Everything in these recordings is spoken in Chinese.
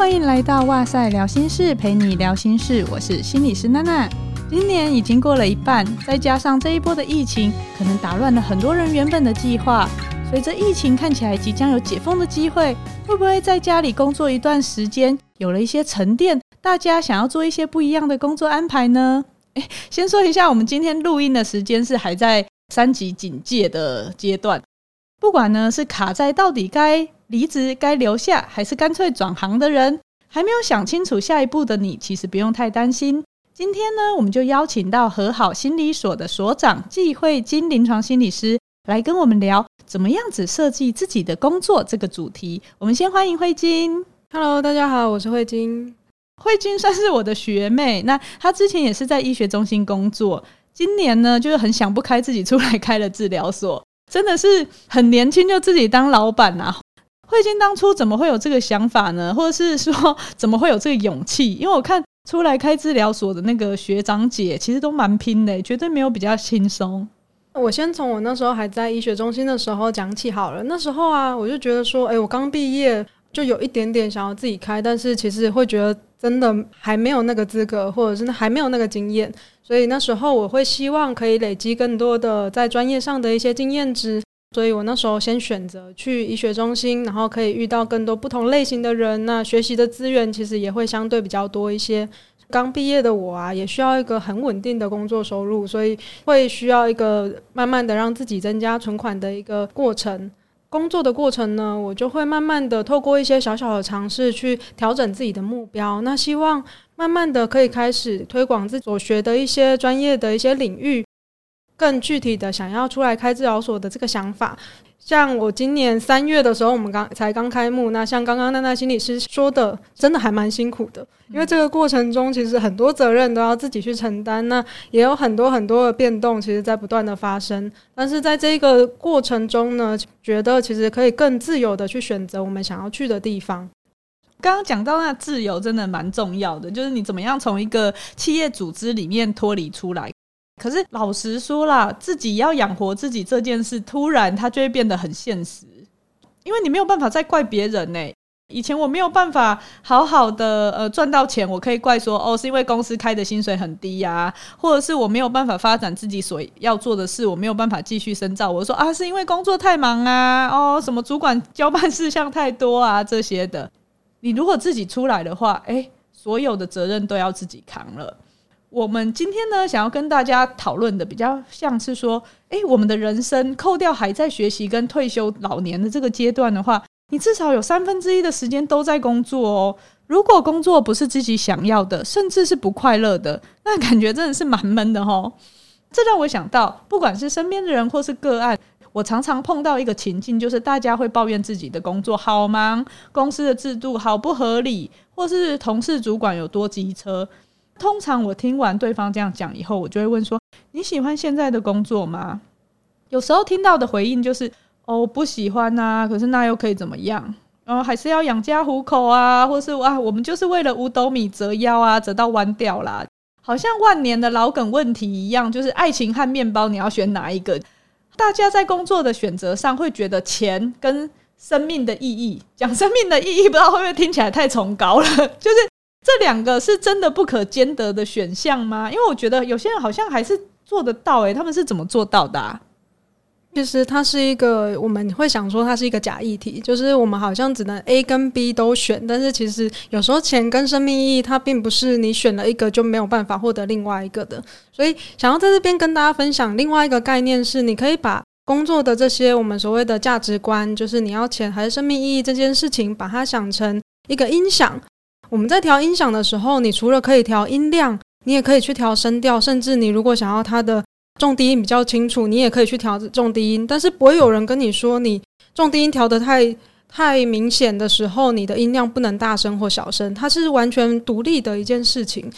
欢迎来到哇塞聊心事，陪你聊心事。我是心理师娜娜。今年已经过了一半，再加上这一波的疫情，可能打乱了很多人原本的计划。随着疫情看起来即将有解封的机会，会不会在家里工作一段时间，有了一些沉淀？大家想要做一些不一样的工作安排呢？诶，先说一下，我们今天录音的时间是还在三级警戒的阶段。不管呢是卡在到底该离职、该留下，还是干脆转行的人，还没有想清楚下一步的你，其实不用太担心。今天呢，我们就邀请到和好心理所的所长季慧金临床心理师来跟我们聊怎么样子设计自己的工作这个主题。我们先欢迎慧金。Hello，大家好，我是慧金。慧金算是我的学妹，那她之前也是在医学中心工作，今年呢就是很想不开，自己出来开了治疗所。真的是很年轻就自己当老板啊！惠金当初怎么会有这个想法呢？或者是说 怎么会有这个勇气？因为我看出来开治疗所的那个学长姐，其实都蛮拼的，绝对没有比较轻松。我先从我那时候还在医学中心的时候讲起好了。那时候啊，我就觉得说，哎，我刚毕业就有一点点想要自己开，但是其实会觉得真的还没有那个资格，或者是还没有那个经验。所以那时候我会希望可以累积更多的在专业上的一些经验值，所以我那时候先选择去医学中心，然后可以遇到更多不同类型的人，那学习的资源其实也会相对比较多一些。刚毕业的我啊，也需要一个很稳定的工作收入，所以会需要一个慢慢的让自己增加存款的一个过程。工作的过程呢，我就会慢慢的透过一些小小的尝试去调整自己的目标。那希望慢慢的可以开始推广自己所学的一些专业的一些领域，更具体的想要出来开治疗所的这个想法。像我今年三月的时候，我们刚才刚开幕。那像刚刚娜娜心理师说的，真的还蛮辛苦的，因为这个过程中其实很多责任都要自己去承担。那也有很多很多的变动，其实在不断的发生。但是在这个过程中呢，觉得其实可以更自由的去选择我们想要去的地方。刚刚讲到那自由，真的蛮重要的，就是你怎么样从一个企业组织里面脱离出来。可是老实说啦，自己要养活自己这件事，突然它就会变得很现实，因为你没有办法再怪别人呢、以前我没有办法好好的呃赚到钱，我可以怪说哦，是因为公司开的薪水很低呀、或者是我没有办法发展自己所要做的事，我没有办法继续深造。我说啊，是因为工作太忙啊，哦，什么主管交办事项太多啊这些的。你如果自己出来的话，哎，所有的责任都要自己扛了。我们今天呢，想要跟大家讨论的比较像是说，诶，我们的人生扣掉还在学习跟退休老年的这个阶段的话，你至少有三分之一的时间都在工作哦。如果工作不是自己想要的，甚至是不快乐的，那感觉真的是蛮闷的哦。这让我想到，不管是身边的人或是个案，我常常碰到一个情境，就是大家会抱怨自己的工作好忙，公司的制度好不合理，或是同事主管有多机车。通常我听完对方这样讲以后，我就会问说：“你喜欢现在的工作吗？”有时候听到的回应就是：“哦，不喜欢啊，可是那又可以怎么样？然后还是要养家糊口啊，或是哇，我们就是为了五斗米折腰啊，折到弯掉啦，好像万年的老梗问题一样，就是爱情和面包，你要选哪一个？大家在工作的选择上会觉得钱跟生命的意义，讲生命的意义，不知道会不会听起来太崇高了，就是。这两个是真的不可兼得的选项吗？因为我觉得有些人好像还是做得到，诶，他们是怎么做到的啊？其实它是一个，我们会想说它是一个假议题，就是我们好像只能 A 跟 B 都选，但是其实有时候钱跟生命意义，它并不是你选了一个就没有办法获得另外一个的。所以想要在这边跟大家分享另外一个概念是，你可以把工作的这些我们所谓的价值观，就是你要钱还是生命意义这件事情，把它想成一个音响。我们在调音响的时候，你除了可以调音量，你也可以去调声调，甚至你如果想要它的重低音比较清楚，你也可以去调重低音。但是不会有人跟你说，你重低音调得太 太明显的时候，你的音量不能大声或小声，它是完全独立的一件事情。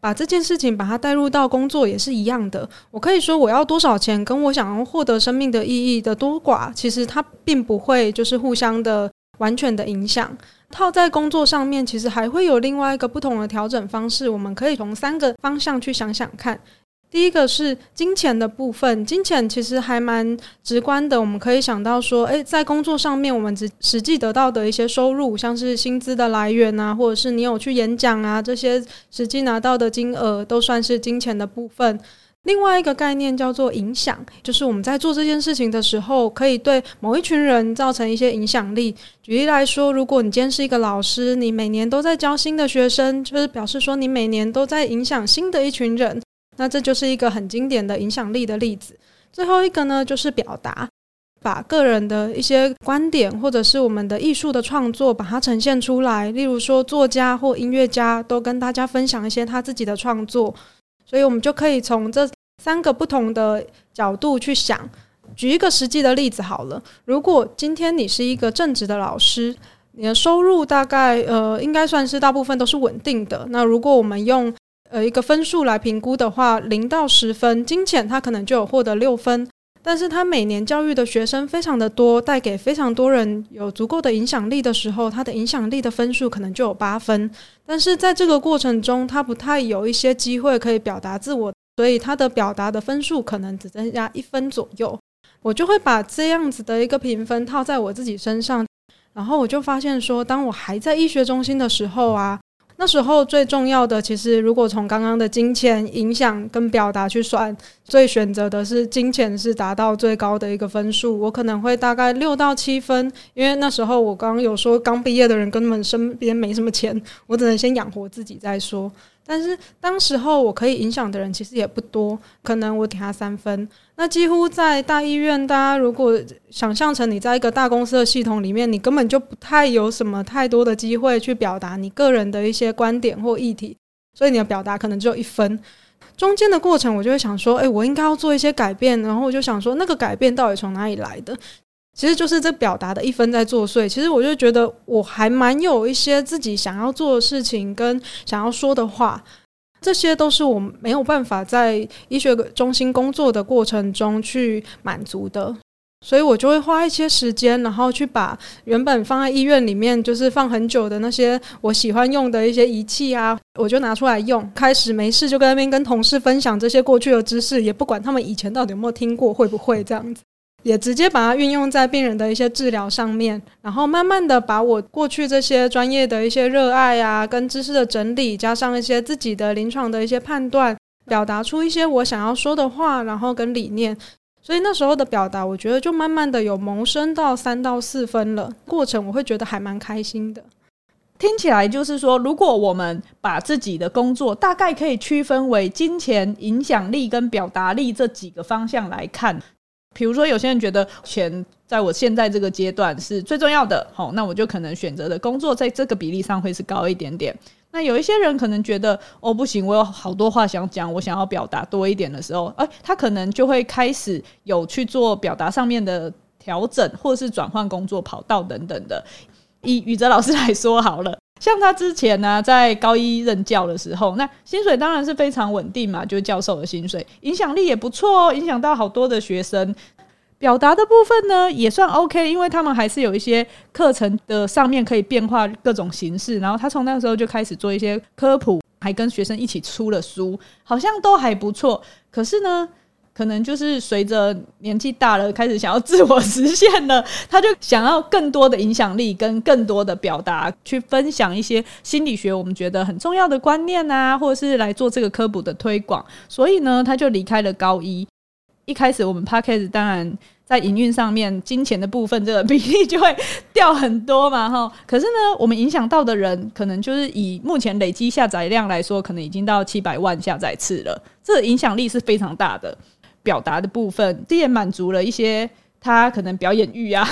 把这件事情把它带入到工作也是一样的。我可以说我要多少钱，跟我想要获得生命的意义的多寡，其实它并不会就是互相的完全的影响。套在工作上面，其实还会有另外一个不同的调整方式。我们可以从三个方向去想想看。第一个是金钱的部分，金钱其实还蛮直观的，我们可以想到说，诶，在工作上面，我们实实际得到的一些收入，像是薪资的来源啊，或者是你有去演讲啊，这些实际拿到的金额，都算是金钱的部分。另外一个概念叫做影响，就是我们在做这件事情的时候，可以对某一群人造成一些影响力。举例来说，如果你今天是一个老师，你每年都在教新的学生，就是表示说你每年都在影响新的一群人。那这就是一个很经典的影响力的例子。最后一个呢，就是表达，把个人的一些观点或者是我们的艺术的创作，把它呈现出来。例如说，作家或音乐家都跟大家分享一些他自己的创作，所以我们就可以从这三个不同的角度去想。举一个实际的例子好了，如果今天你是一个正直的老师，你的收入大概呃应该算是大部分都是稳定的。那如果我们用呃，一个分数来评估的话，零到十分，金钱他可能就有获得六分，但是他每年教育的学生非常的多，带给非常多人有足够的影响力的时候，他的影响力的分数可能就有八分。但是在这个过程中，他不太有一些机会可以表达自我，所以他的表达的分数可能只增加一分左右。我就会把这样子的一个评分套在我自己身上，然后我就发现说，当我还在医学中心的时候啊。那时候最重要的，其实如果从刚刚的金钱影响跟表达去算，最选择的是金钱是达到最高的一个分数。我可能会大概六到七分，因为那时候我刚刚有说，刚毕业的人根本身边没什么钱，我只能先养活自己再说。但是当时候我可以影响的人其实也不多，可能我给他三分。那几乎在大医院，大家如果想象成你在一个大公司的系统里面，你根本就不太有什么太多的机会去表达你个人的一些观点或议题，所以你的表达可能只有一分。中间的过程，我就会想说，诶，我应该要做一些改变，然后我就想说，那个改变到底从哪里来的？其实就是这表达的一分在作祟。其实我就觉得我还蛮有一些自己想要做的事情跟想要说的话，这些都是我没有办法在医学中心工作的过程中去满足的，所以我就会花一些时间，然后去把原本放在医院里面就是放很久的那些我喜欢用的一些仪器啊，我就拿出来用。开始没事就跟那边跟同事分享这些过去的知识，也不管他们以前到底有没有听过，会不会这样子。也直接把它运用在病人的一些治疗上面，然后慢慢的把我过去这些专业的一些热爱啊，跟知识的整理，加上一些自己的临床的一些判断，表达出一些我想要说的话，然后跟理念。所以那时候的表达，我觉得就慢慢的有萌生到三到四分了。过程我会觉得还蛮开心的。听起来就是说，如果我们把自己的工作大概可以区分为金钱、影响力跟表达力这几个方向来看。比如说，有些人觉得钱在我现在这个阶段是最重要的，好，那我就可能选择的工作在这个比例上会是高一点点。那有一些人可能觉得，哦，不行，我有好多话想讲，我想要表达多一点的时候，哎，他可能就会开始有去做表达上面的调整，或是转换工作跑道等等的。以宇哲老师来说好了。像他之前呢，在高一任教的时候，那薪水当然是非常稳定嘛，就是教授的薪水，影响力也不错哦，影响到好多的学生。表达的部分呢，也算 OK，因为他们还是有一些课程的上面可以变化各种形式。然后他从那个时候就开始做一些科普，还跟学生一起出了书，好像都还不错。可是呢，可能就是随着年纪大了，开始想要自我实现了，他就想要更多的影响力跟更多的表达，去分享一些心理学我们觉得很重要的观念啊，或者是来做这个科普的推广。所以呢，他就离开了高一。一开始我们 Podcast 当然在营运上面，金钱的部分这个 比例就会掉很多嘛，哈。可是呢，我们影响到的人，可能就是以目前累积下载量来说，可能已经到七百万下载次了，这个影响力是非常大的。表达的部分，这也满足了一些他可能表演欲啊，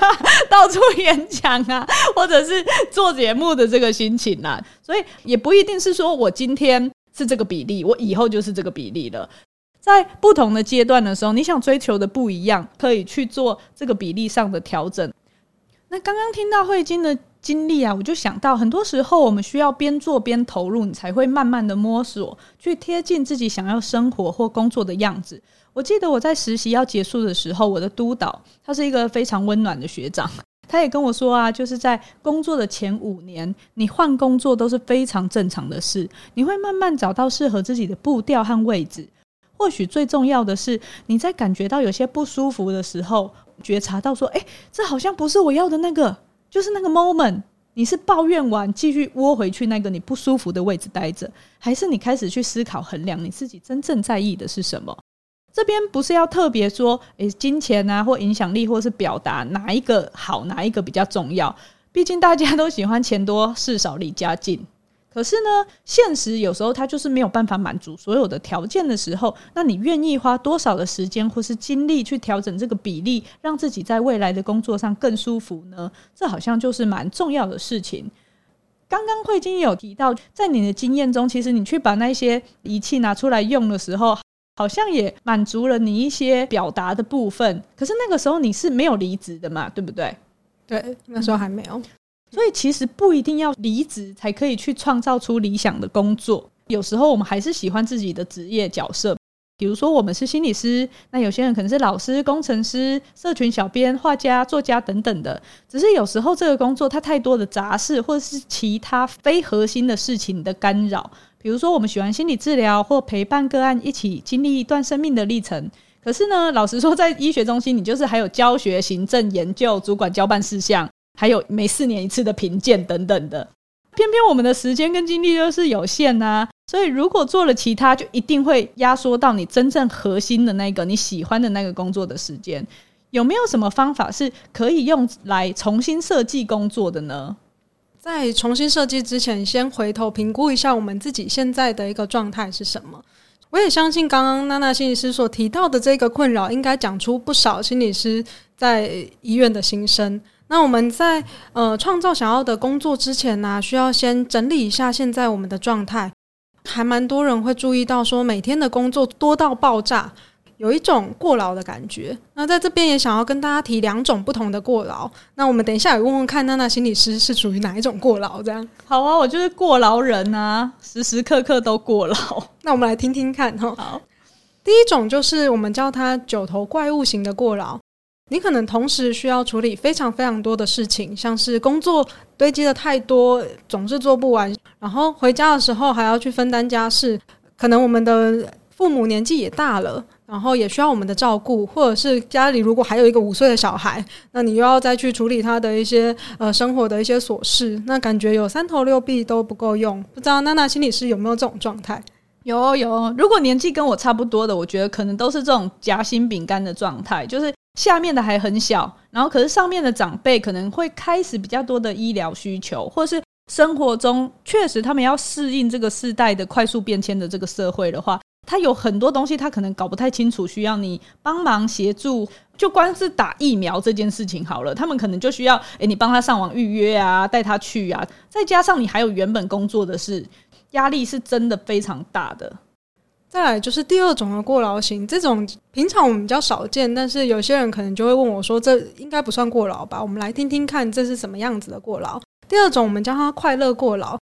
到处演讲啊，或者是做节目的这个心情啊。所以也不一定是说我今天是这个比例，我以后就是这个比例了。在不同的阶段的时候，你想追求的不一样，可以去做这个比例上的调整。那刚刚听到慧晶的经历啊，我就想到，很多时候我们需要边做边投入，你才会慢慢的摸索，去贴近自己想要生活或工作的样子。我记得我在实习要结束的时候，我的督导他是一个非常温暖的学长，他也跟我说啊，就是在工作的前五年，你换工作都是非常正常的事，你会慢慢找到适合自己的步调和位置。或许最重要的是，你在感觉到有些不舒服的时候，觉察到说：“哎，这好像不是我要的那个，就是那个 moment。”你是抱怨完继续窝回去那个你不舒服的位置待着，还是你开始去思考衡量你自己真正在意的是什么？这边不是要特别说，诶，金钱啊，或影响力，或是表达哪一个好，哪一个比较重要？毕竟大家都喜欢钱多事少离家近。可是呢，现实有时候它就是没有办法满足所有的条件的时候，那你愿意花多少的时间或是精力去调整这个比例，让自己在未来的工作上更舒服呢？这好像就是蛮重要的事情。刚刚慧晶有提到，在你的经验中，其实你去把那些仪器拿出来用的时候，好像也满足了你一些表达的部分。可是那个时候你是没有离职的嘛，对不对？对，那时候还没有。所以其实不一定要离职才可以去创造出理想的工作。有时候我们还是喜欢自己的职业角色，比如说我们是心理师，那有些人可能是老师、工程师、社群小编、画家、作家等等的。只是有时候这个工作它太多的杂事，或者是其他非核心的事情的干扰。比如说我们喜欢心理治疗或陪伴个案一起经历一段生命的历程。可是呢，老实说，在医学中心，你就是还有教学、行政、研究、主管交办事项。还有每四年一次的评鉴等等的，偏偏我们的时间跟精力都是有限呐、啊，所以如果做了其他，就一定会压缩到你真正核心的那个你喜欢的那个工作的时间。有没有什么方法是可以用来重新设计工作的呢？在重新设计之前，先回头评估一下我们自己现在的一个状态是什么。我也相信刚刚娜娜心理师所提到的这个困扰，应该讲出不少心理师在医院的心声。那我们在呃创造想要的工作之前呢、需要先整理一下现在我们的状态。还蛮多人会注意到说，每天的工作多到爆炸，有一种过劳的感觉。那在这边也想要跟大家提两种不同的过劳。那我们等一下也问问看，娜娜心理师是属于哪一种过劳？这样好啊，我就是过劳人啊，时时刻刻都过劳。那我们来听听看哈。好，第一种就是我们叫它九头怪物型的过劳。你可能同时需要处理非常非常多的事情，像是工作堆积的太多，总是做不完，然后回家的时候还要去分担家事。可能我们的父母年纪也大了，然后也需要我们的照顾，或者是家里如果还有一个五岁的小孩，那你又要再去处理他的一些呃生活的一些琐事，那感觉有三头六臂都不够用。不知道娜娜心理师有没有这种状态？有有，如果年纪跟我差不多的，我觉得可能都是这种夹心饼干的状态，就是。下面的还很小，然后可是上面的长辈可能会开始比较多的医疗需求，或是生活中确实他们要适应这个世代的快速变迁的这个社会的话，他有很多东西他可能搞不太清楚，需要你帮忙协助。就光是打疫苗这件事情好了，他们可能就需要诶，你帮他上网预约啊，带他去啊，再加上你还有原本工作的事，压力是真的非常大的。再来就是第二种的过劳型，这种平常我们比较少见，但是有些人可能就会问我说：“这应该不算过劳吧？”我们来听听看，这是什么样子的过劳。第二种我们叫它快乐过劳，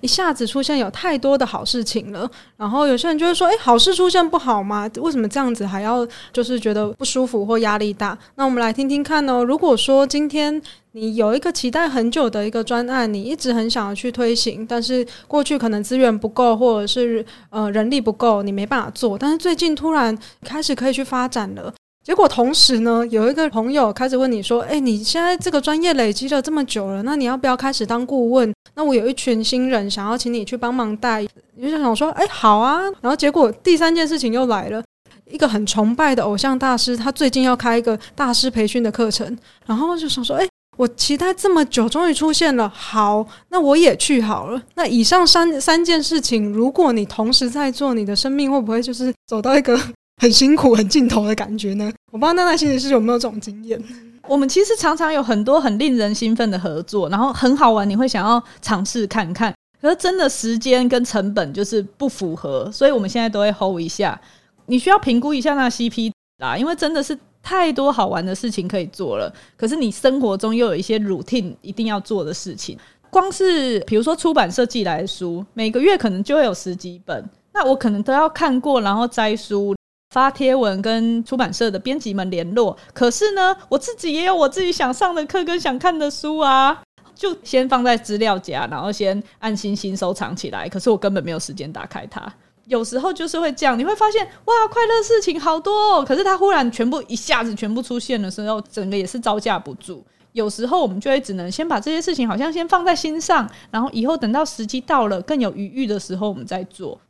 一下子出现有太多的好事情了，然后有些人就会说：“诶，好事出现不好吗？为什么这样子还要就是觉得不舒服或压力大？”那我们来听听看哦。如果说今天，你有一个期待很久的一个专案，你一直很想要去推行，但是过去可能资源不够，或者是呃人力不够，你没办法做。但是最近突然开始可以去发展了，结果同时呢，有一个朋友开始问你说：“诶，你现在这个专业累积了这么久了，那你要不要开始当顾问？那我有一群新人想要请你去帮忙带。”你就想说：“诶，好啊。”然后结果第三件事情又来了，一个很崇拜的偶像大师，他最近要开一个大师培训的课程，然后就想说：“诶。”我期待这么久，终于出现了。好，那我也去好了。那以上三三件事情，如果你同时在做，你的生命会不会就是走到一个很辛苦、很尽头的感觉呢？我不知道娜娜心理师有没有这种经验。我们其实常常有很多很令人兴奋的合作，然后很好玩，你会想要尝试看看。可是真的时间跟成本就是不符合，所以我们现在都会 hold 一下。你需要评估一下那 CP 啦，因为真的是。太多好玩的事情可以做了，可是你生活中又有一些 routine 一定要做的事情。光是比如说出版社寄来的书，每个月可能就会有十几本，那我可能都要看过，然后摘书、发贴文跟出版社的编辑们联络。可是呢，我自己也有我自己想上的课跟想看的书啊，就先放在资料夹，然后先按星星收藏起来。可是我根本没有时间打开它。有时候就是会这样，你会发现哇，快乐事情好多哦，可是它忽然全部一下子全部出现的时候，整个也是招架不住。有时候我们就会只能先把这些事情好像先放在心上，然后以后等到时机到了更有余裕的时候，我们再做。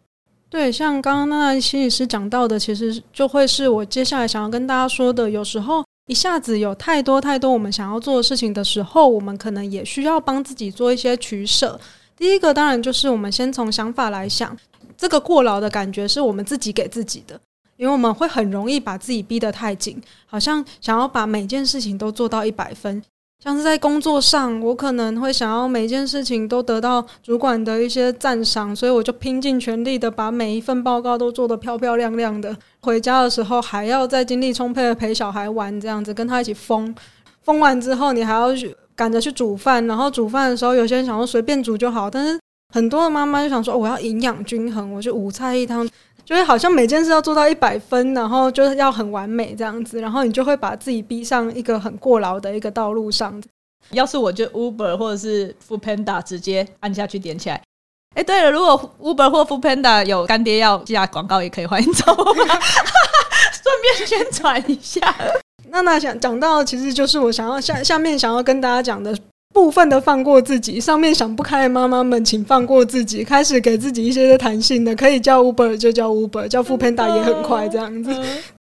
对，像刚刚那心理师讲到的，其实就会是我接下来想要跟大家说的。有时候一下子有太多太多我们想要做的事情的时候，我们可能也需要帮自己做一些取舍。第一个当然就是我们先从想法来想，这个过劳的感觉是我们自己给自己的。因为我们会很容易把自己逼得太紧，好像想要把每件事情都做到一百分。像是在工作上，我可能会想要每件事情都得到主管的一些赞赏，所以我就拼尽全力的把每一份报告都做得漂漂亮亮的。回家的时候还要再精力充沛的陪小孩玩，这样子跟他一起疯。疯完之后，你还要去赶着去煮饭，然后煮饭的时候，有些人想说随便煮就好，但是很多的妈妈就想说，我要营养均衡，我就五菜一汤。就是好像每件事要做到一百分，然后就是要很完美这样子，然后你就会把自己逼上一个很过劳的一个道路上。要是我就 Uber 或者是 Foodpanda 直接按下去点起来。哎，对了，如果 Uber 或 Foodpanda 有干爹要下广告，也可以欢迎找我们，顺便宣传一下。娜娜想讲到，其实就是我想要下下面想要跟大家讲的。部分的放过自己，上面想不开的妈妈们，请放过自己，开始给自己一些的弹性的，可以叫 Uber 就叫 Uber，叫 Foodpanda 也很快这样子。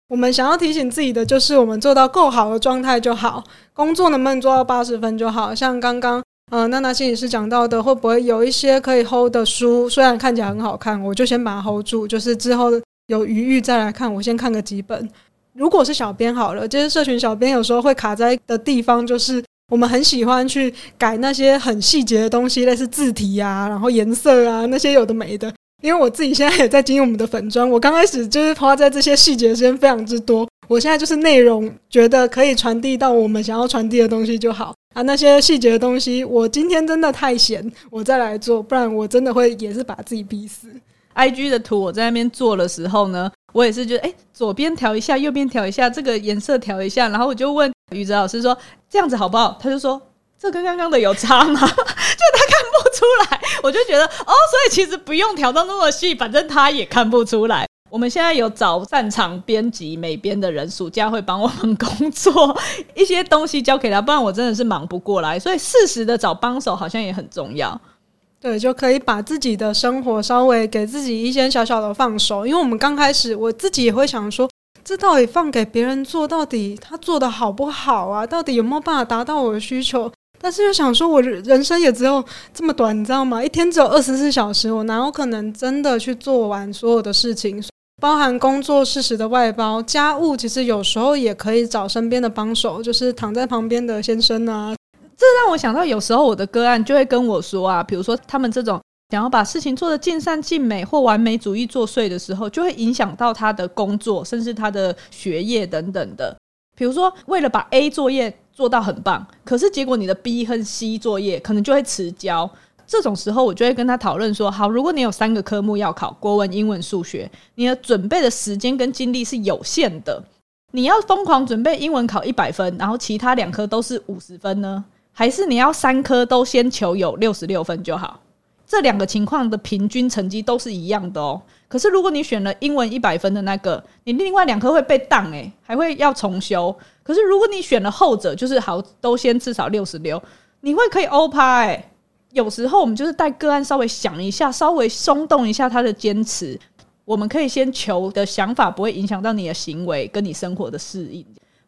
我们想要提醒自己的就是，我们做到够好的状态就好，工作能不能做到八十分就好。像刚刚呃娜娜心理师讲到的，会不会有一些可以 hold 的书，虽然看起来很好看，我就先把它 hold 住，就是之后有余裕再来看，我先看个几本。如果是小编好了，就是社群小编有时候会卡在的地方就是。我们很喜欢去改那些很细节的东西，类似字体啊，然后颜色啊，那些有的没的。因为我自己现在也在经营我们的粉专，我刚开始就是花在这些细节的时间非常之多。我现在就是内容觉得可以传递到我们想要传递的东西就好啊，那些细节的东西，我今天真的太闲，我再来做，不然我真的会也是把自己逼死。IG 的图我在那边做的时候呢，我也是觉得，哎，左边调一下，右边调一下，这个颜色调一下，然后我就问宇哲老师说，这样子好不好？他就说，这跟刚刚的有差吗？就他看不出来，我就觉得，哦，所以其实不用调到那么细，反正他也看不出来。我们现在有找擅长编辑美编的人，暑假会帮我们工作，一些东西交给他，不然我真的是忙不过来。所以适时的找帮手好像也很重要。对，就可以把自己的生活稍微给自己一些小小的放手，因为我们刚开始，我自己也会想说，这到底放给别人做，到底他做的好不好啊？到底有没有办法达到我的需求？但是又想说，我人生也只有这么短，你知道吗？一天只有二十四小时，我哪有可能真的去做完所有的事情？包含工作适时的外包、家务，其实有时候也可以找身边的帮手，就是躺在旁边的先生啊。这让我想到，有时候我的个案就会跟我说啊，比如说他们这种想要把事情做得尽善尽美或完美主义作祟的时候，就会影响到他的工作，甚至他的学业等等的。比如说，为了把 A 作业做到很棒，可是结果你的 B 和 C 作业可能就会迟交。这种时候，我就会跟他讨论说：好，如果你有三个科目要考，国文、英文、数学，你的准备的时间跟精力是有限的，你要疯狂准备英文考一百分，然后其他两科都是五十分呢？还是你要三科都先求有六十六分就好，这两个情况的平均成绩都是一样的哦。可是如果你选了英文一百分的那个，你另外两科会被当诶，还会要重修。可是如果你选了后者，就是好都先至少六十六，你会可以欧趴诶。有时候我们就是带个案稍微想一下，稍微松动一下他的坚持，我们可以先求的想法不会影响到你的行为跟你生活的适应。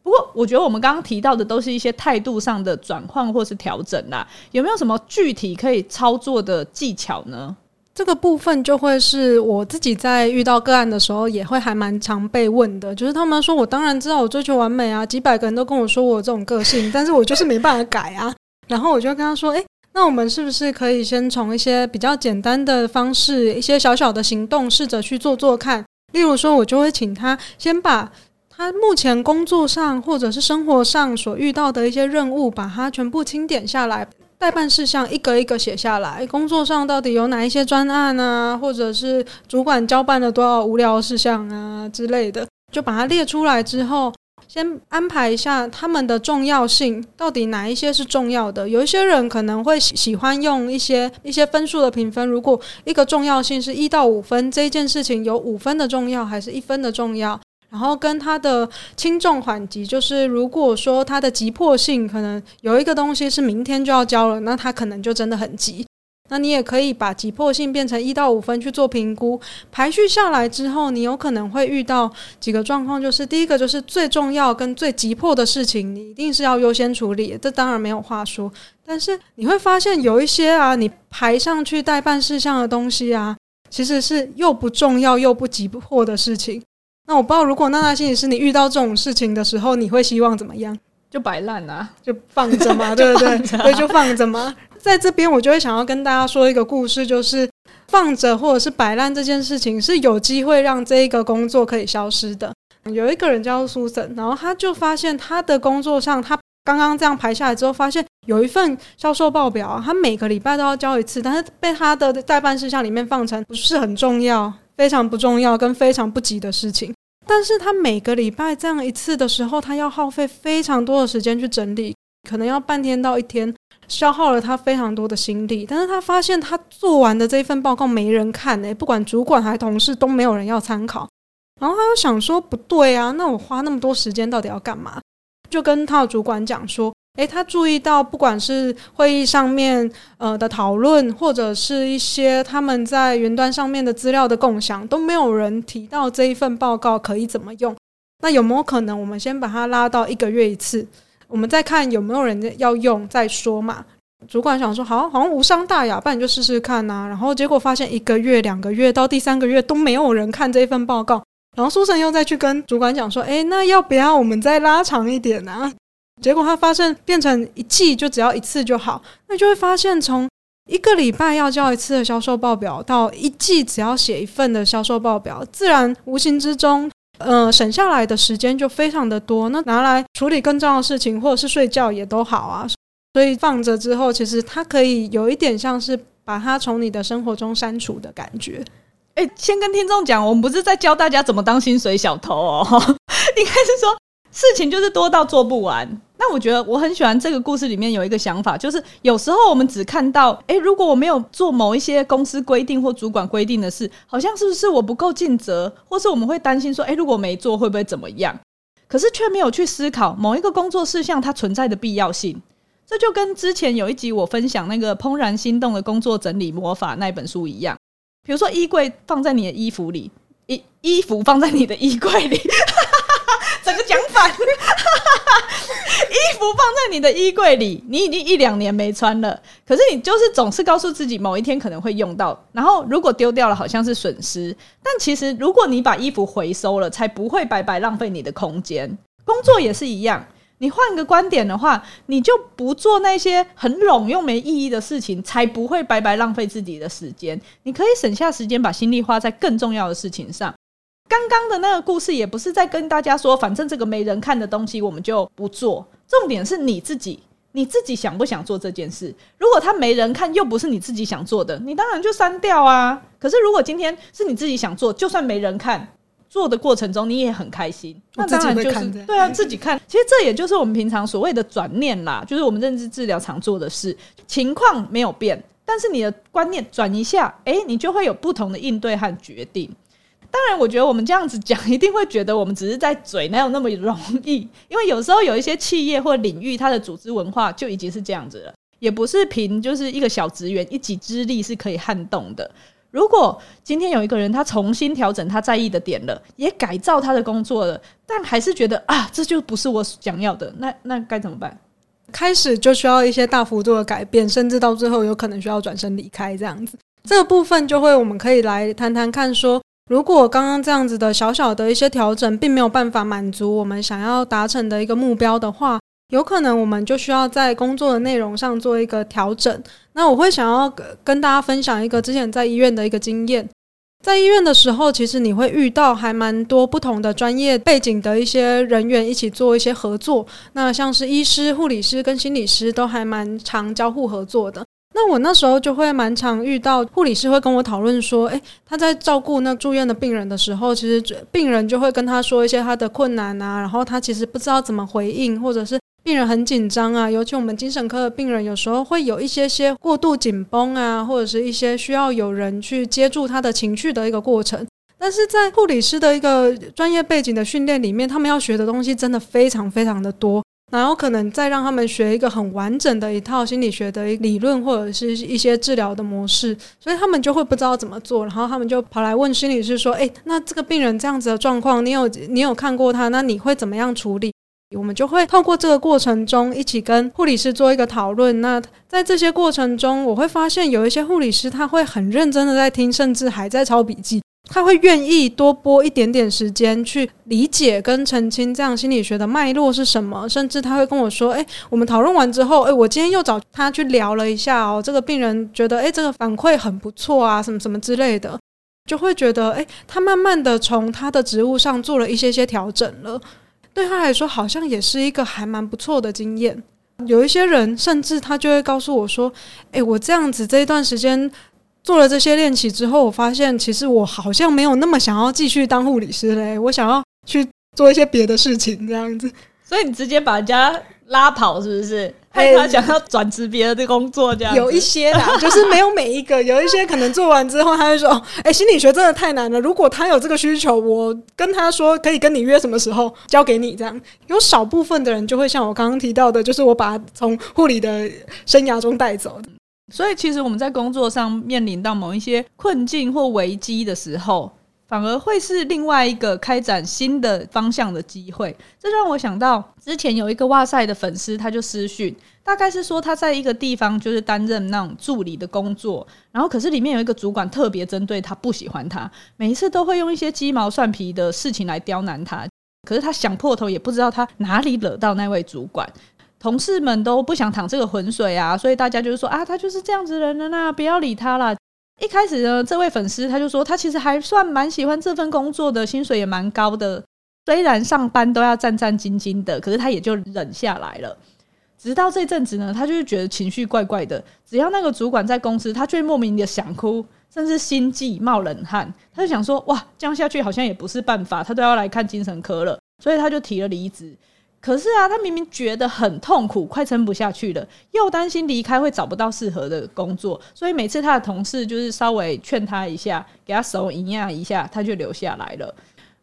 不过，我觉得我们刚刚提到的都是一些态度上的转换或是调整啦。有没有什么具体可以操作的技巧呢？这个部分就会是我自己在遇到个案的时候，也会还蛮常被问的。就是他们说我当然知道我追求完美啊，几百个人都跟我说我这种个性，但是我就是没办法改啊。然后我就跟他说：“诶，那我们是不是可以先从一些比较简单的方式，一些小小的行动，试着去做做看？例如说，我就会请他先把。”他目前工作上或者是生活上所遇到的一些任务，把它全部清点下来，待办事项一个一个写下来。工作上到底有哪一些专案啊，或者是主管交办了多少无聊事项啊之类的，就把它列出来之后，先安排一下他们的重要性，到底哪一些是重要的？有一些人可能会喜喜欢用一些一些分数的评分。如果一个重要性是一到五分，这件事情有五分的重要还是一分的重要？然后跟它的轻重缓急，就是如果说它的急迫性，可能有一个东西是明天就要交了，那它可能就真的很急。那你也可以把急迫性变成一到五分去做评估，排序下来之后，你有可能会遇到几个状况，就是第一个就是最重要跟最急迫的事情，你一定是要优先处理，这当然没有话说。但是你会发现有一些啊，你排上去待办事项的东西啊，其实是又不重要又不急迫的事情。那我不知道，如果娜娜心理师你遇到这种事情的时候，你会希望怎么样？就摆烂啊，就放着嘛，对不对？所以就放着嘛。在这边，我就会想要跟大家说一个故事，就是放着或者是摆烂这件事情是有机会让这一个工作可以消失的。有一个人叫苏森，然后他就发现他的工作上，他刚刚这样排下来之后，发现有一份销售报表，他每个礼拜都要交一次，但是被他的代办事项里面放成不是很重要、非常不重要跟非常不急的事情。但是他每个礼拜这样一次的时候，他要耗费非常多的时间去整理，可能要半天到一天，消耗了他非常多的心力。但是他发现他做完的这一份报告没人看诶，不管主管还同事都没有人要参考。然后他又想说不对啊，那我花那么多时间到底要干嘛？就跟他的主管讲说。诶，他注意到，不管是会议上面呃的讨论，或者是一些他们在云端上面的资料的共享，都没有人提到这一份报告可以怎么用。那有没有可能，我们先把它拉到一个月一次，我们再看有没有人要用再说嘛？主管想说，好，好像无伤大雅，不然你就试试看呐。然后结果发现一个月、两个月到第三个月都没有人看这一份报告，然后苏神又再去跟主管讲说，诶，那要不要我们再拉长一点呢？结果他发现变成一季就只要一次就好，那就会发现从一个礼拜要交一次的销售报表，到一季只要写一份的销售报表，自然无形之中，呃，省下来的时间就非常的多。那拿来处理更重要的事情，或者是睡觉也都好啊。所以放着之后，其实它可以有一点像是把它从你的生活中删除的感觉。诶，先跟听众讲，我们不是在教大家怎么当薪水小偷哦，应该是说事情就是多到做不完。那我觉得我很喜欢这个故事里面有一个想法，就是有时候我们只看到，诶，如果我没有做某一些公司规定或主管规定的事，好像是不是我不够尽责，或是我们会担心说，诶，如果没做会不会怎么样？可是却没有去思考某一个工作事项它存在的必要性。这就跟之前有一集我分享那个《怦然心动的工作整理魔法》那本书一样，比如说衣柜放在你的衣服里，衣衣服放在你的衣柜里。整个讲反，衣服放在你的衣柜里，你已经一两年没穿了。可是你就是总是告诉自己，某一天可能会用到。然后如果丢掉了，好像是损失。但其实，如果你把衣服回收了，才不会白白浪费你的空间。工作也是一样，你换个观点的话，你就不做那些很冗又没意义的事情，才不会白白浪费自己的时间。你可以省下时间，把心力花在更重要的事情上。刚刚的那个故事也不是在跟大家说，反正这个没人看的东西我们就不做。重点是你自己，你自己想不想做这件事？如果他没人看，又不是你自己想做的，你当然就删掉啊。可是如果今天是你自己想做，就算没人看，做的过程中你也很开心，那当然就是对啊，自己看。其实这也就是我们平常所谓的转念啦，就是我们认知治疗常做的事。情况没有变，但是你的观念转一下，诶，你就会有不同的应对和决定。当然，我觉得我们这样子讲，一定会觉得我们只是在嘴，哪有那么容易？因为有时候有一些企业或领域，它的组织文化就已经是这样子了，也不是凭就是一个小职员一己之力是可以撼动的。如果今天有一个人他重新调整他在意的点了，也改造他的工作了，但还是觉得啊，这就不是我想要的，那那该怎么办？开始就需要一些大幅度的改变，甚至到最后有可能需要转身离开这样子。这个部分就会我们可以来谈谈看说。如果刚刚这样子的小小的一些调整，并没有办法满足我们想要达成的一个目标的话，有可能我们就需要在工作的内容上做一个调整。那我会想要跟大家分享一个之前在医院的一个经验。在医院的时候，其实你会遇到还蛮多不同的专业背景的一些人员一起做一些合作。那像是医师、护理师跟心理师都还蛮常交互合作的。那我那时候就会蛮常遇到护理师会跟我讨论说，诶，他在照顾那住院的病人的时候，其实病人就会跟他说一些他的困难啊，然后他其实不知道怎么回应，或者是病人很紧张啊，尤其我们精神科的病人有时候会有一些些过度紧绷啊，或者是一些需要有人去接住他的情绪的一个过程。但是在护理师的一个专业背景的训练里面，他们要学的东西真的非常非常的多。然后可能再让他们学一个很完整的一套心理学的理论，或者是一些治疗的模式，所以他们就会不知道怎么做，然后他们就跑来问心理师说：“诶，那这个病人这样子的状况，你有你有看过他？那你会怎么样处理？”我们就会透过这个过程中一起跟护理师做一个讨论。那在这些过程中，我会发现有一些护理师他会很认真的在听，甚至还在抄笔记。他会愿意多拨一点点时间去理解跟澄清这样心理学的脉络是什么，甚至他会跟我说：“诶，我们讨论完之后，诶，我今天又找他去聊了一下哦，这个病人觉得诶，这个反馈很不错啊，什么什么之类的，就会觉得诶，他慢慢的从他的职务上做了一些些调整了，对他来说好像也是一个还蛮不错的经验。有一些人甚至他就会告诉我说：诶，我这样子这一段时间。”做了这些练习之后，我发现其实我好像没有那么想要继续当护理师嘞，我想要去做一些别的事情，这样子。所以你直接把人家拉跑，是不是？害他想要转职别的工作，这样。有一些啦，就是没有每一个，有一些可能做完之后，他会说：“哎、欸，心理学真的太难了。如果他有这个需求，我跟他说可以跟你约什么时候交给你。”这样，有少部分的人就会像我刚刚提到的，就是我把他从护理的生涯中带走。所以，其实我们在工作上面临到某一些困境或危机的时候，反而会是另外一个开展新的方向的机会。这让我想到之前有一个哇塞的粉丝，他就私讯，大概是说他在一个地方就是担任那种助理的工作，然后可是里面有一个主管特别针对他，不喜欢他，每一次都会用一些鸡毛蒜皮的事情来刁难他。可是他想破头也不知道他哪里惹到那位主管。同事们都不想淌这个浑水啊，所以大家就是说啊，他就是这样子人了呐，不要理他了。一开始呢，这位粉丝他就说，他其实还算蛮喜欢这份工作的，薪水也蛮高的，虽然上班都要战战兢兢的，可是他也就忍下来了。直到这阵子呢，他就是觉得情绪怪怪的，只要那个主管在公司，他就会莫名的想哭，甚至心悸、冒冷汗。他就想说，哇，这样下去好像也不是办法，他都要来看精神科了，所以他就提了离职。可是啊，他明明觉得很痛苦，快撑不下去了，又担心离开会找不到适合的工作，所以每次他的同事就是稍微劝他一下，给他手营养一下，他就留下来了。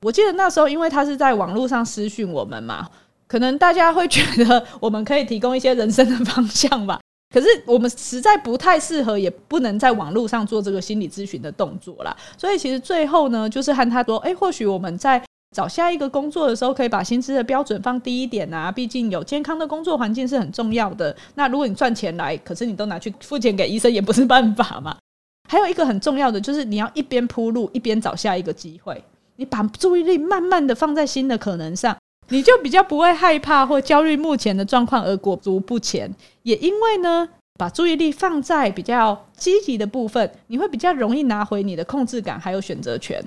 我记得那时候，因为他是在网络上私讯我们嘛，可能大家会觉得我们可以提供一些人生的方向吧。可是我们实在不太适合，也不能在网络上做这个心理咨询的动作啦。所以其实最后呢，就是和他说：“诶，或许我们在。”找下一个工作的时候，可以把薪资的标准放低一点啊，毕竟有健康的工作环境是很重要的。那如果你赚钱来，可是你都拿去付钱给医生，也不是办法嘛。还有一个很重要的，就是你要一边铺路，一边找下一个机会。你把注意力慢慢的放在新的可能上，你就比较不会害怕或焦虑目前的状况而裹足不前。也因为呢，把注意力放在比较积极的部分，你会比较容易拿回你的控制感，还有选择权。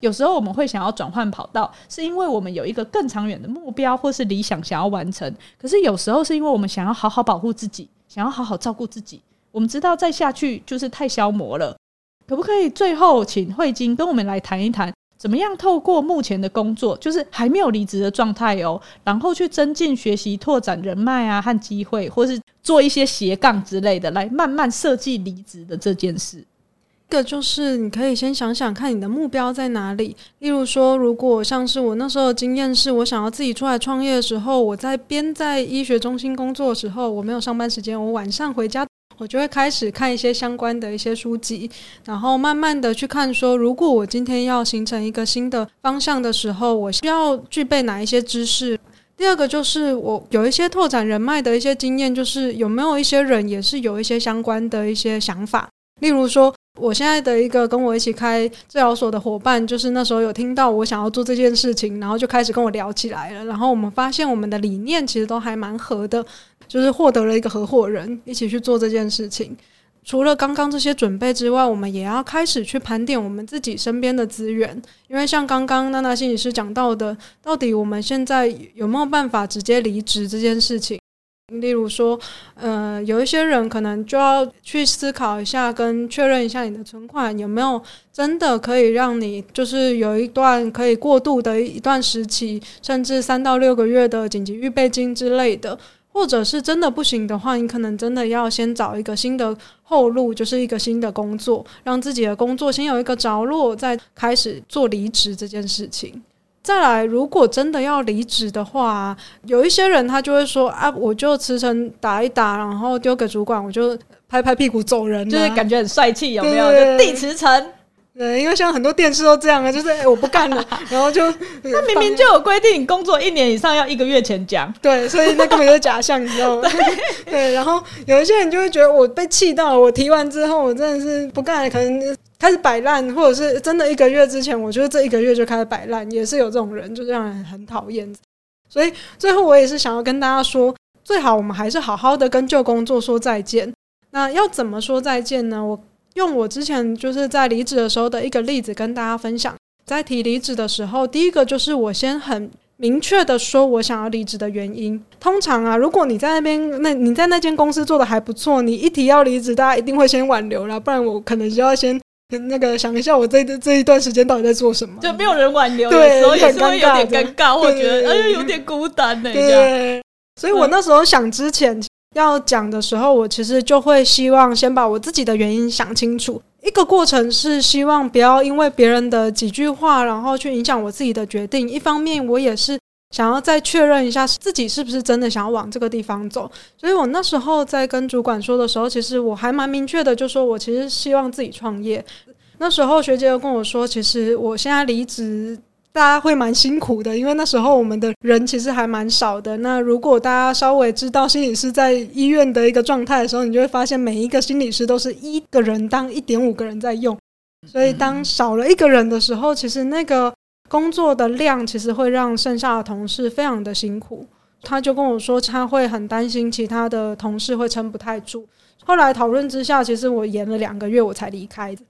有时候我们会想要转换跑道，是因为我们有一个更长远的目标或是理想想要完成。可是有时候是因为我们想要好好保护自己，想要好好照顾自己。我们知道再下去就是太消磨了。可不可以最后请慧晶跟我们来谈一谈，怎么样透过目前的工作，就是还没有离职的状态哦，然后去增进学习、拓展人脉啊和机会，或是做一些斜杠之类的，来慢慢设计离职的这件事。个就是你可以先想想看你的目标在哪里。例如说，如果像是我那时候的经验是，我想要自己出来创业的时候，我在边在医学中心工作的时候，我没有上班时间，我晚上回家，我就会开始看一些相关的一些书籍，然后慢慢的去看说，如果我今天要形成一个新的方向的时候，我需要具备哪一些知识。第二个就是我有一些拓展人脉的一些经验，就是有没有一些人也是有一些相关的一些想法，例如说。我现在的一个跟我一起开治疗所的伙伴，就是那时候有听到我想要做这件事情，然后就开始跟我聊起来了。然后我们发现我们的理念其实都还蛮合的，就是获得了一个合伙人一起去做这件事情。除了刚刚这些准备之外，我们也要开始去盘点我们自己身边的资源，因为像刚刚娜娜心理师讲到的，到底我们现在有没有办法直接离职这件事情？例如说，呃，有一些人可能就要去思考一下，跟确认一下你的存款有没有真的可以让你，就是有一段可以过渡的一段时期，甚至三到六个月的紧急预备金之类的。或者是真的不行的话，你可能真的要先找一个新的后路，就是一个新的工作，让自己的工作先有一个着落，再开始做离职这件事情。再来，如果真的要离职的话，有一些人他就会说啊，我就辞呈打一打，然后丢给主管，我就拍拍屁股走人，就是感觉很帅气，有没有？就递辞呈。对，因为像很多电视都这样啊，就是哎、欸，我不干了，然后就 那明明就有规定，你工作一年以上要一个月前讲。对，所以那根本就是假象，你知道吗？对，对，然后有一些人就会觉得我被气到了，我提完之后我真的是不干了，可能开始摆烂，或者是真的一个月之前，我觉得这一个月就开始摆烂，也是有这种人，就让人很讨厌。所以最后我也是想要跟大家说，最好我们还是好好的跟旧工作说再见。那要怎么说再见呢？我。用我之前就是在离职的时候的一个例子跟大家分享，在提离职的时候，第一个就是我先很明确的说我想要离职的原因。通常啊，如果你在那边，那你在那间公司做的还不错，你一提要离职，大家一定会先挽留了，不然我可能就要先那个想一下我这这一段时间到底在做什么。就没有人挽留，对，所以也是会有点尴尬，或觉得哎呀有点孤单呢。对，所以我那时候想之前。要讲的时候，我其实就会希望先把我自己的原因想清楚。一个过程是希望不要因为别人的几句话，然后去影响我自己的决定。一方面，我也是想要再确认一下自己是不是真的想要往这个地方走。所以我那时候在跟主管说的时候，其实我还蛮明确的，就说我其实希望自己创业。那时候学姐又跟我说，其实我现在离职。大家会蛮辛苦的，因为那时候我们的人其实还蛮少的。那如果大家稍微知道心理师在医院的一个状态的时候，你就会发现每一个心理师都是一个人当一点五个人在用。所以当少了一个人的时候，其实那个工作的量其实会让剩下的同事非常的辛苦。他就跟我说，他会很担心其他的同事会撑不太住。后来讨论之下，其实我延了两个月我才离开的。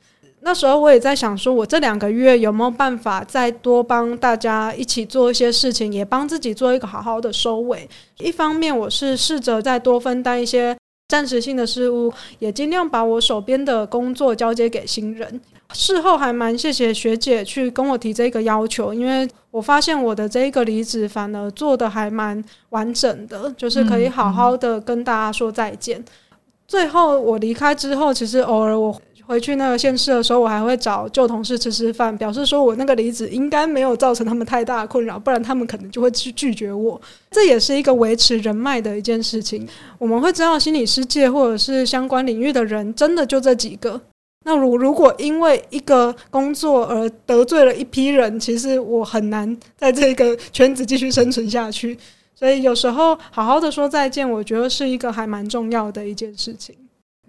那时候我也在想，说我这两个月有没有办法再多帮大家一起做一些事情，也帮自己做一个好好的收尾。一方面，我是试着再多分担一些暂时性的事务，也尽量把我手边的工作交接给新人。事后还蛮谢谢学姐去跟我提这个要求，因为我发现我的这一个离职反而做得还蛮完整的，就是可以好好的跟大家说再见。最后我离开之后，其实偶尔我。回去那个县市的时候，我还会找旧同事吃吃饭，表示说我那个离职应该没有造成他们太大的困扰，不然他们可能就会去拒绝我。这也是一个维持人脉的一件事情。我们会知道心理世界或者是相关领域的人，真的就这几个。那如如果因为一个工作而得罪了一批人，其实我很难在这个圈子继续生存下去。所以有时候好好的说再见，我觉得是一个还蛮重要的一件事情。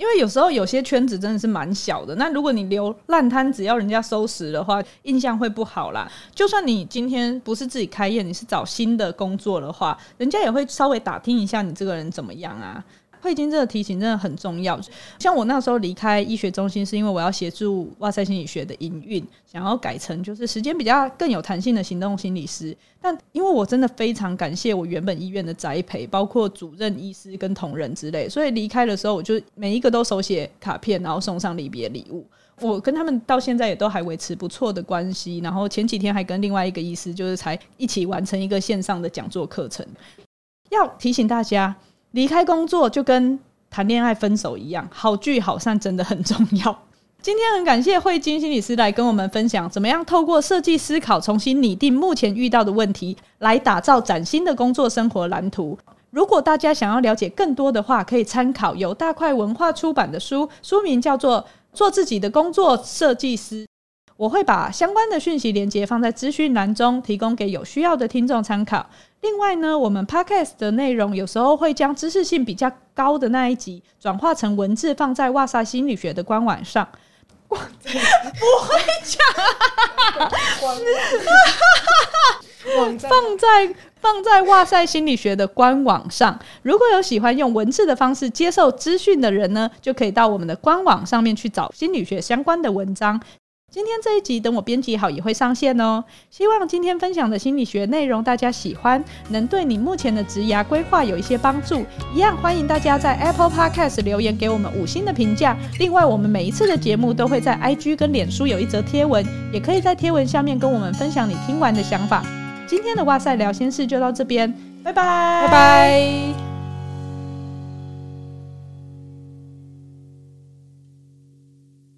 因为有时候有些圈子真的是蛮小的，那如果你留烂摊子要人家收拾的话，印象会不好啦。就算你今天不是自己开业，你是找新的工作的话，人家也会稍微打听一下你这个人怎么样啊。慧晶这个提醒真的很重要。像我那时候离开医学中心，是因为我要协助哇塞心理学的营运，想要改成就是时间比较更有弹性的行动心理师。但因为我真的非常感谢我原本医院的栽培，包括主任医师跟同仁之类，所以离开的时候，我就每一个都手写卡片，然后送上离别礼物。我跟他们到现在也都还维持不错的关系。然后前几天还跟另外一个医师，就是才一起完成一个线上的讲座课程。要提醒大家。离开工作就跟谈恋爱分手一样，好聚好散真的很重要。今天很感谢慧晶心理师来跟我们分享，怎么样透过设计思考，重新拟定目前遇到的问题，来打造崭新的工作生活蓝图。如果大家想要了解更多的话，可以参考由大块文化出版的书，书名叫做《做自己的工作设计师》。我会把相关的讯息连接放在资讯栏中，提供给有需要的听众参考。另外呢，我们 Podcast 的内容有时候会将知识性比较高的那一集转化成文字，放在哇塞心理学的官网上。不会讲，放在放在哇塞心理学的官网上。如果有喜欢用文字的方式接受资讯的人呢，就可以到我们的官网上面去找心理学相关的文章。今天这一集等我编辑好也会上线哦。希望今天分享的心理学内容大家喜欢，能对你目前的职涯规划有一些帮助。一样欢迎大家在 Apple Podcast 留言给我们五星的评价。另外，我们每一次的节目都会在 IG 跟脸书有一则贴文，也可以在贴文下面跟我们分享你听完的想法。今天的哇塞聊心事就到这边，拜拜，拜拜。